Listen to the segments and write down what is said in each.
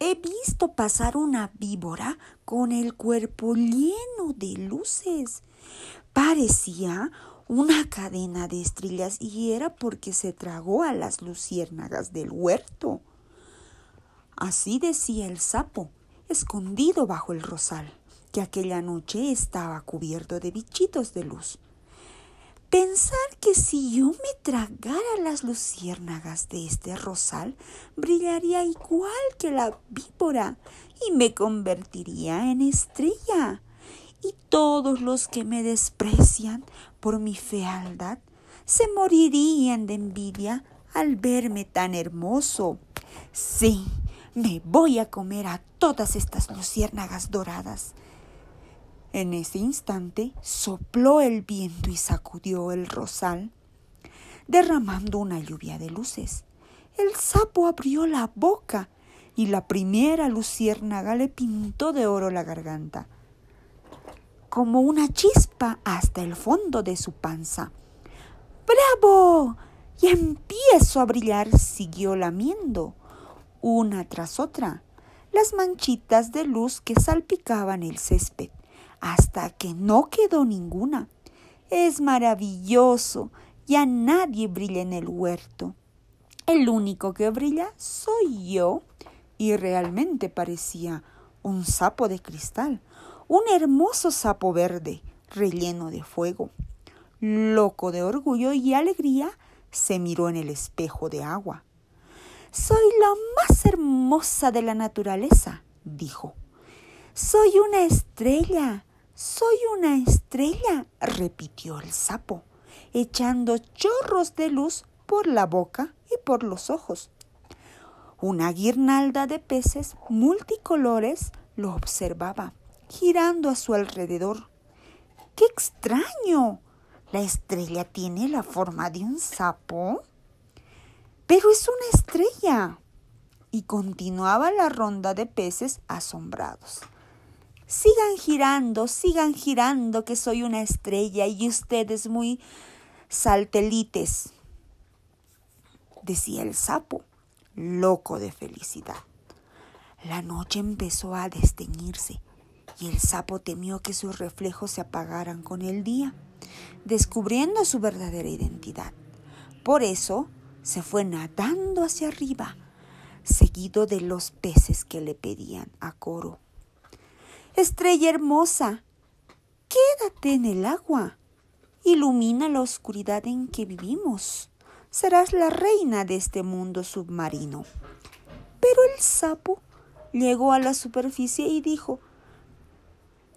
he visto pasar una víbora con el cuerpo lleno de luces. Parecía una cadena de estrellas y era porque se tragó a las luciérnagas del huerto. Así decía el sapo, escondido bajo el rosal, que aquella noche estaba cubierto de bichitos de luz. Pensar que si yo me tragara las luciérnagas de este rosal, brillaría igual que la víbora y me convertiría en estrella. Y todos los que me desprecian por mi fealdad se morirían de envidia al verme tan hermoso. Sí, me voy a comer a todas estas luciérnagas doradas. En ese instante sopló el viento y sacudió el rosal, derramando una lluvia de luces. El sapo abrió la boca y la primera luciérnaga le pintó de oro la garganta, como una chispa hasta el fondo de su panza. ¡Bravo! Y empiezo a brillar, siguió lamiendo, una tras otra, las manchitas de luz que salpicaban el césped hasta que no quedó ninguna. Es maravilloso, ya nadie brilla en el huerto. El único que brilla soy yo. Y realmente parecía un sapo de cristal, un hermoso sapo verde, relleno de fuego. Loco de orgullo y alegría, se miró en el espejo de agua. Soy la más hermosa de la naturaleza, dijo. Soy una estrella, soy una estrella, repitió el sapo, echando chorros de luz por la boca y por los ojos. Una guirnalda de peces multicolores lo observaba, girando a su alrededor. ¡Qué extraño! ¿La estrella tiene la forma de un sapo? Pero es una estrella. Y continuaba la ronda de peces asombrados. Sigan girando, sigan girando, que soy una estrella y ustedes muy saltelites, decía el sapo, loco de felicidad. La noche empezó a desteñirse y el sapo temió que sus reflejos se apagaran con el día, descubriendo su verdadera identidad. Por eso se fue nadando hacia arriba, seguido de los peces que le pedían a coro Estrella hermosa, quédate en el agua. Ilumina la oscuridad en que vivimos. Serás la reina de este mundo submarino. Pero el sapo llegó a la superficie y dijo,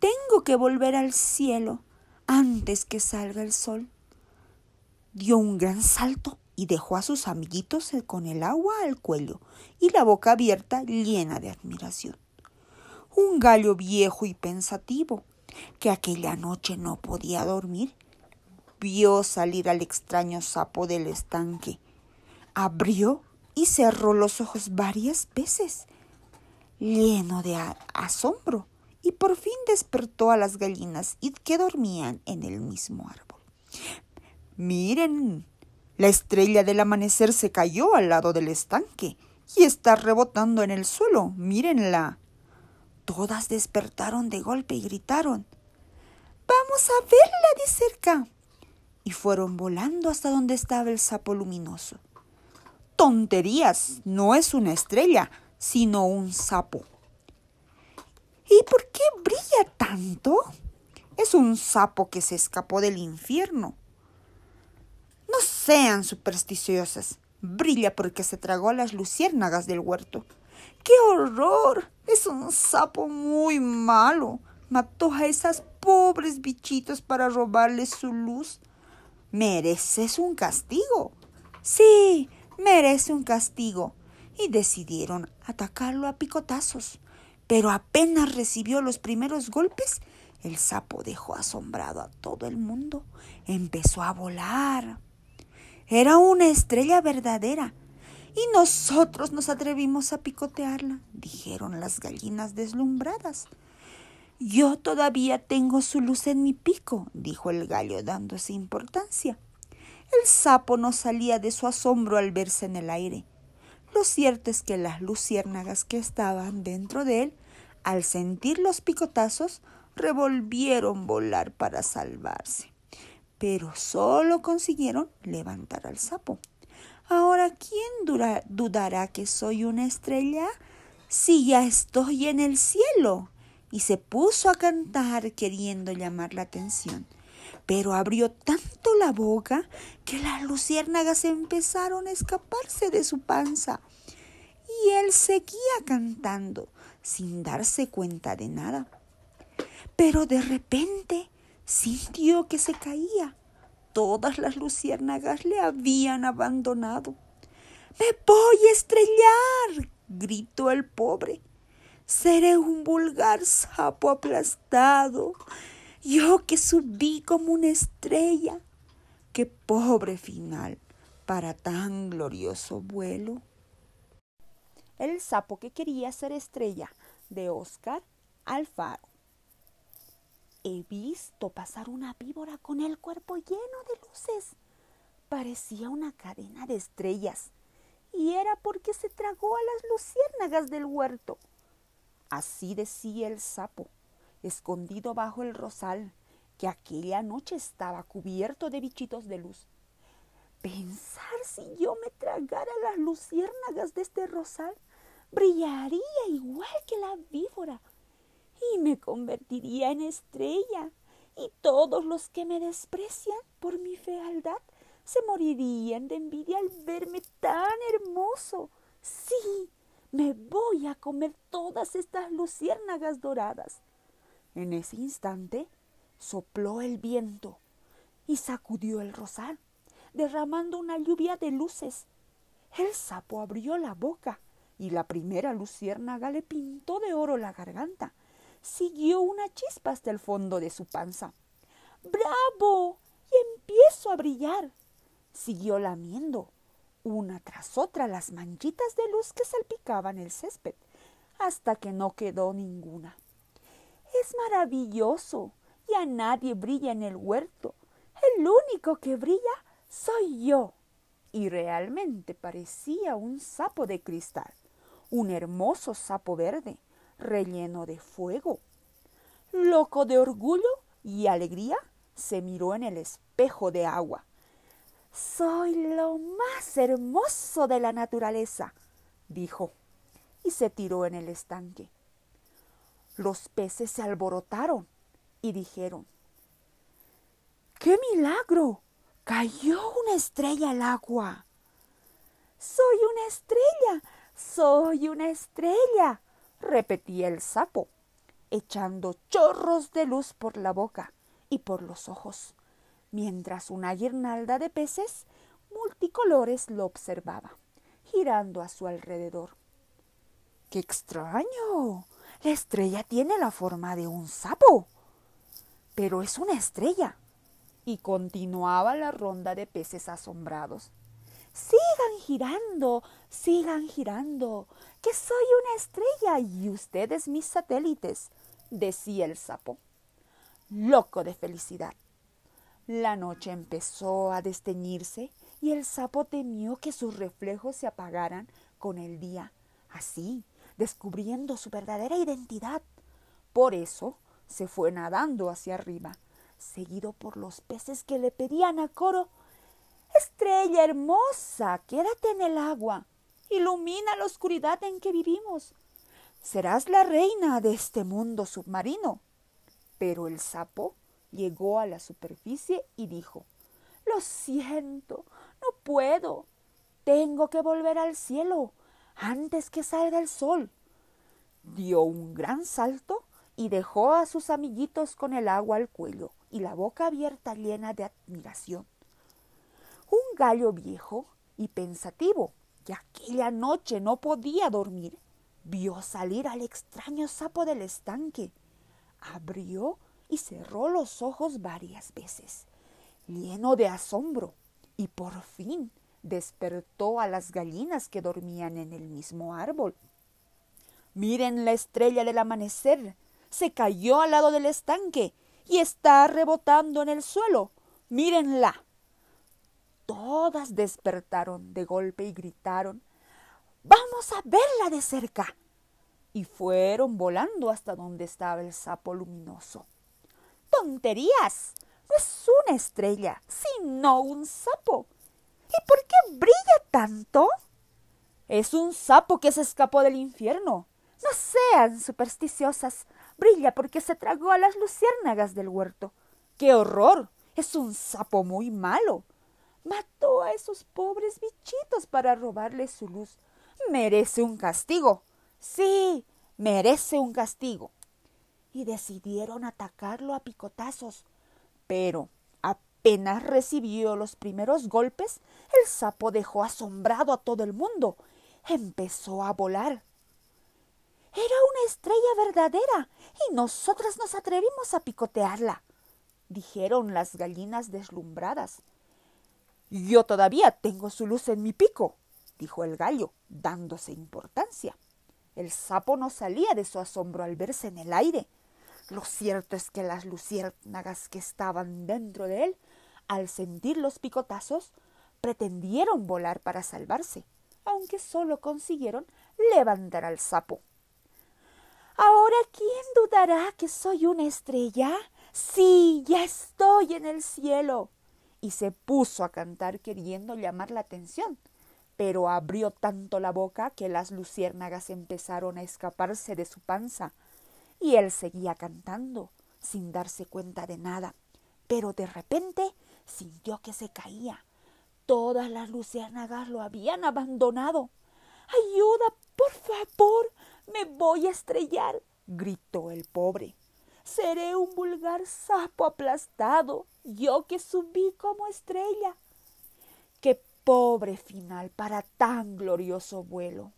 Tengo que volver al cielo antes que salga el sol. Dio un gran salto y dejó a sus amiguitos con el agua al cuello y la boca abierta llena de admiración un gallo viejo y pensativo, que aquella noche no podía dormir, vio salir al extraño sapo del estanque. Abrió y cerró los ojos varias veces, lleno de asombro, y por fin despertó a las gallinas que dormían en el mismo árbol. Miren, la estrella del amanecer se cayó al lado del estanque y está rebotando en el suelo. Mírenla. Todas despertaron de golpe y gritaron Vamos a verla de cerca. Y fueron volando hasta donde estaba el sapo luminoso. Tonterías, no es una estrella, sino un sapo. ¿Y por qué brilla tanto? Es un sapo que se escapó del infierno. No sean supersticiosas. Brilla porque se tragó las luciérnagas del huerto. ¡Qué horror! Es un sapo muy malo. Mató a esas pobres bichitos para robarles su luz. Mereces un castigo. Sí, merece un castigo. Y decidieron atacarlo a picotazos. Pero apenas recibió los primeros golpes, el sapo dejó asombrado a todo el mundo. Empezó a volar. Era una estrella verdadera y nosotros nos atrevimos a picotearla, dijeron las gallinas deslumbradas. Yo todavía tengo su luz en mi pico, dijo el gallo dándose importancia. El sapo no salía de su asombro al verse en el aire. Lo cierto es que las luciérnagas que estaban dentro de él, al sentir los picotazos, revolvieron volar para salvarse. Pero solo consiguieron levantar al sapo. Ahora, ¿quién dudará que soy una estrella si ya estoy en el cielo? Y se puso a cantar queriendo llamar la atención. Pero abrió tanto la boca que las luciérnagas empezaron a escaparse de su panza. Y él seguía cantando sin darse cuenta de nada. Pero de repente sintió que se caía todas las luciérnagas le habían abandonado. Me voy a estrellar, gritó el pobre. Seré un vulgar sapo aplastado. Yo que subí como una estrella. Qué pobre final para tan glorioso vuelo. El sapo que quería ser estrella de Oscar Alfaro. He visto pasar una víbora con el cuerpo lleno de luces. Parecía una cadena de estrellas. Y era porque se tragó a las luciérnagas del huerto. Así decía el sapo, escondido bajo el rosal, que aquella noche estaba cubierto de bichitos de luz. Pensar si yo me tragara las luciérnagas de este rosal, brillaría igual que la víbora y me convertiría en estrella, y todos los que me desprecian por mi fealdad se morirían de envidia al verme tan hermoso. Sí, me voy a comer todas estas luciérnagas doradas. En ese instante sopló el viento y sacudió el rosal, derramando una lluvia de luces. El sapo abrió la boca y la primera luciérnaga le pintó de oro la garganta siguió una chispa hasta el fondo de su panza. ¡Bravo! Y empiezo a brillar. Siguió lamiendo, una tras otra, las manchitas de luz que salpicaban el césped, hasta que no quedó ninguna. Es maravilloso. y a nadie brilla en el huerto. El único que brilla soy yo. Y realmente parecía un sapo de cristal, un hermoso sapo verde, relleno de fuego. Loco de orgullo y alegría, se miró en el espejo de agua. Soy lo más hermoso de la naturaleza, dijo, y se tiró en el estanque. Los peces se alborotaron y dijeron, ¡Qué milagro! Cayó una estrella al agua. Soy una estrella, soy una estrella, repetía el sapo, echando chorros de luz por la boca y por los ojos, mientras una guirnalda de peces multicolores lo observaba, girando a su alrededor. ¡Qué extraño! La estrella tiene la forma de un sapo. Pero es una estrella. Y continuaba la ronda de peces asombrados. Sigan girando, sigan girando, que soy una estrella y ustedes mis satélites, decía el sapo, loco de felicidad. La noche empezó a desteñirse y el sapo temió que sus reflejos se apagaran con el día, así, descubriendo su verdadera identidad. Por eso se fue nadando hacia arriba, seguido por los peces que le pedían a coro Estrella hermosa, quédate en el agua. Ilumina la oscuridad en que vivimos. Serás la reina de este mundo submarino. Pero el sapo llegó a la superficie y dijo Lo siento, no puedo. Tengo que volver al cielo antes que salga el sol. Dio un gran salto y dejó a sus amiguitos con el agua al cuello y la boca abierta llena de admiración. Un gallo viejo y pensativo, que aquella noche no podía dormir, vio salir al extraño sapo del estanque. Abrió y cerró los ojos varias veces, lleno de asombro, y por fin despertó a las gallinas que dormían en el mismo árbol. Miren la estrella del amanecer. Se cayó al lado del estanque y está rebotando en el suelo. Mírenla. Todas despertaron de golpe y gritaron Vamos a verla de cerca. Y fueron volando hasta donde estaba el sapo luminoso. ¡Tonterías! No es una estrella, sino un sapo. ¿Y por qué brilla tanto? Es un sapo que se escapó del infierno. No sean supersticiosas. Brilla porque se tragó a las luciérnagas del huerto. ¡Qué horror! Es un sapo muy malo. Mató a esos pobres bichitos para robarles su luz. Merece un castigo. Sí, merece un castigo. Y decidieron atacarlo a picotazos. Pero apenas recibió los primeros golpes, el sapo dejó asombrado a todo el mundo. Empezó a volar. Era una estrella verdadera y nosotras nos atrevimos a picotearla, dijeron las gallinas deslumbradas. Yo todavía tengo su luz en mi pico, dijo el gallo, dándose importancia. El sapo no salía de su asombro al verse en el aire. Lo cierto es que las luciérnagas que estaban dentro de él, al sentir los picotazos, pretendieron volar para salvarse, aunque solo consiguieron levantar al sapo. Ahora, ¿quién dudará que soy una estrella? Sí, ya estoy en el cielo. Y se puso a cantar queriendo llamar la atención, pero abrió tanto la boca que las luciérnagas empezaron a escaparse de su panza y él seguía cantando, sin darse cuenta de nada. Pero de repente sintió que se caía. Todas las luciérnagas lo habían abandonado. Ayuda, por favor, me voy a estrellar, gritó el pobre. Seré un vulgar sapo aplastado, yo que subí como estrella. Qué pobre final para tan glorioso vuelo.